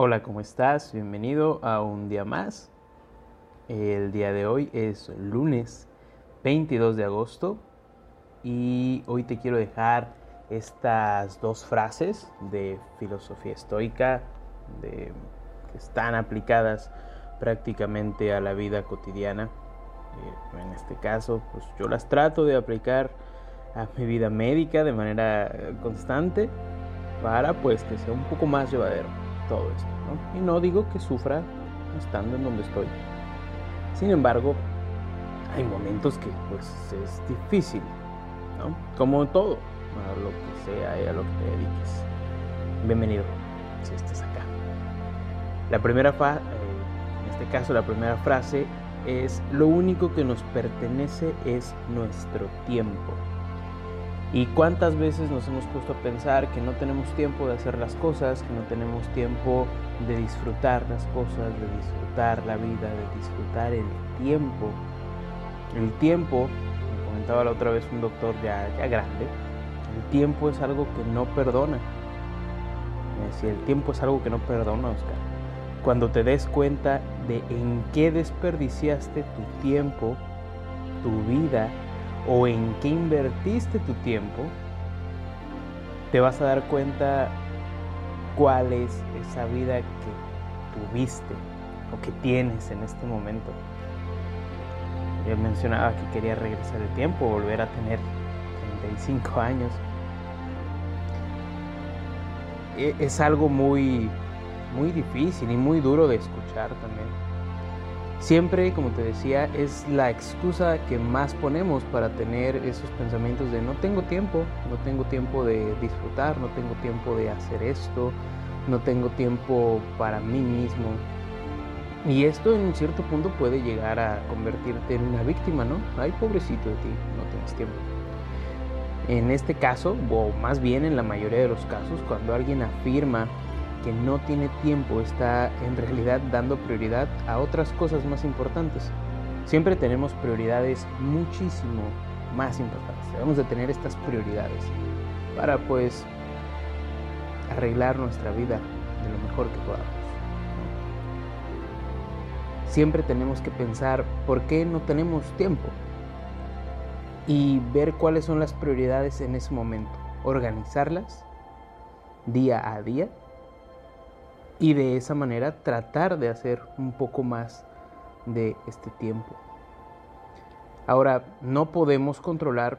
Hola, ¿cómo estás? Bienvenido a un día más. El día de hoy es lunes 22 de agosto y hoy te quiero dejar estas dos frases de filosofía estoica que están aplicadas prácticamente a la vida cotidiana. Eh, en este caso, pues yo las trato de aplicar a mi vida médica de manera constante para pues que sea un poco más llevadero todo esto. Y no digo que sufra estando en donde estoy. Sin embargo, hay momentos que pues es difícil. Como todo, a lo que sea y a lo que te dediques. Bienvenido, si estás acá. La primera frase, eh, en este caso la primera frase es, lo único que nos pertenece es nuestro tiempo. ¿Y cuántas veces nos hemos puesto a pensar que no tenemos tiempo de hacer las cosas, que no tenemos tiempo de disfrutar las cosas, de disfrutar la vida, de disfrutar el tiempo? El tiempo, me comentaba la otra vez un doctor ya, ya grande, el tiempo es algo que no perdona. Me decía, el tiempo es algo que no perdona, Oscar. Cuando te des cuenta de en qué desperdiciaste tu tiempo, tu vida, o en qué invertiste tu tiempo, te vas a dar cuenta cuál es esa vida que tuviste o que tienes en este momento. Yo mencionaba que quería regresar el tiempo, volver a tener 35 años. E, es algo muy, muy difícil y muy duro de escuchar también. Siempre, como te decía, es la excusa que más ponemos para tener esos pensamientos de no tengo tiempo, no tengo tiempo de disfrutar, no tengo tiempo de hacer esto, no tengo tiempo para mí mismo. Y esto en cierto punto puede llegar a convertirte en una víctima, ¿no? Ay, pobrecito de ti, no tienes tiempo. En este caso, o más bien en la mayoría de los casos, cuando alguien afirma que no tiene tiempo está en realidad dando prioridad a otras cosas más importantes. Siempre tenemos prioridades muchísimo más importantes. Debemos de tener estas prioridades para pues arreglar nuestra vida de lo mejor que podamos. Siempre tenemos que pensar por qué no tenemos tiempo y ver cuáles son las prioridades en ese momento. Organizarlas día a día y de esa manera tratar de hacer un poco más de este tiempo. Ahora, no podemos controlar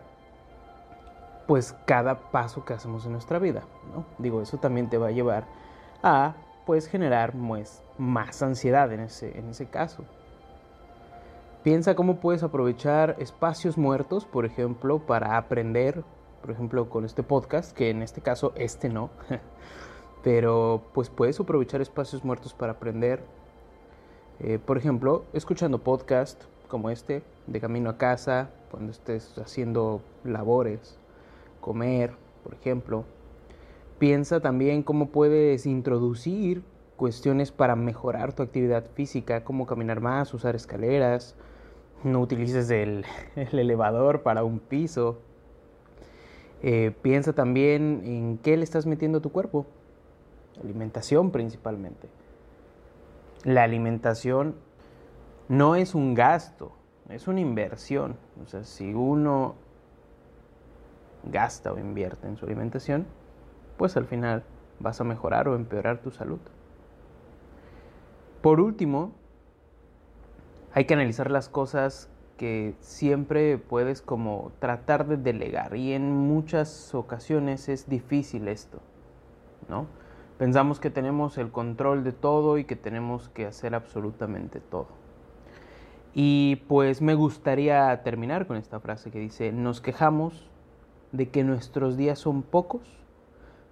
pues cada paso que hacemos en nuestra vida, ¿no? Digo, eso también te va a llevar a pues generar pues, más ansiedad en ese, en ese caso. Piensa cómo puedes aprovechar espacios muertos, por ejemplo, para aprender, por ejemplo, con este podcast, que en este caso este no, pero pues puedes aprovechar espacios muertos para aprender. Eh, por ejemplo, escuchando podcast como este, de camino a casa, cuando estés haciendo labores, comer, por ejemplo. Piensa también cómo puedes introducir cuestiones para mejorar tu actividad física, como caminar más, usar escaleras, no utilices el, elevador para un piso. Eh, piensa también en qué le estás metiendo a tu cuerpo. Alimentación principalmente. La alimentación no es un gasto, es una inversión. O sea, si uno gasta o invierte en su alimentación, pues al final vas a mejorar o empeorar tu salud. Por último, hay que analizar las cosas que siempre puedes como tratar de delegar y en muchas ocasiones es difícil esto, ¿no? Pensamos que tenemos el control de todo y que tenemos que hacer absolutamente todo. Y pues me gustaría terminar con esta frase que dice, nos quejamos de que nuestros días son pocos,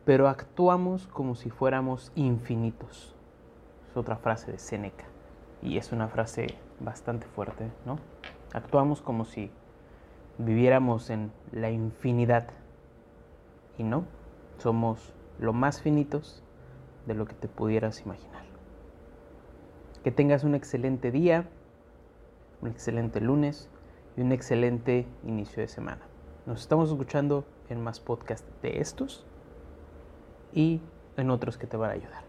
pero actuamos como si fuéramos infinitos. Es otra frase de Seneca y es una frase bastante fuerte, ¿no? Actuamos como si viviéramos en la infinidad y no, somos lo más finitos de lo que te pudieras imaginar. Que tengas un excelente día, un excelente lunes y un excelente inicio de semana. Nos estamos escuchando en más podcasts de estos y en otros que te van a ayudar.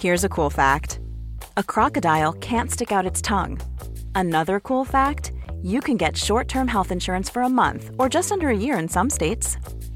Here's a cool fact. A crocodile can't stick out its tongue. Another cool fact, you can get short-term health insurance for a month or just under a year in some states.